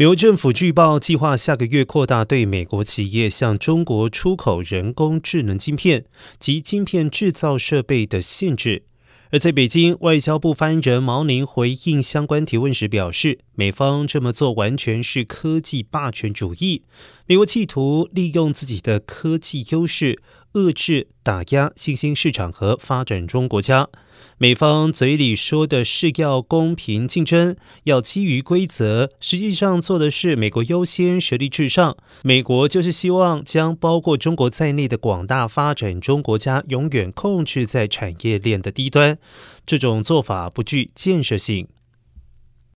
美国政府据报计划下个月扩大对美国企业向中国出口人工智能晶片及晶片制造设备的限制。而在北京，外交部发言人毛宁回应相关提问时表示，美方这么做完全是科技霸权主义，美国企图利用自己的科技优势。遏制、打压新兴市场和发展中国家，美方嘴里说的是要公平竞争，要基于规则，实际上做的是美国优先、实力至上。美国就是希望将包括中国在内的广大发展中国家永远控制在产业链的低端，这种做法不具建设性。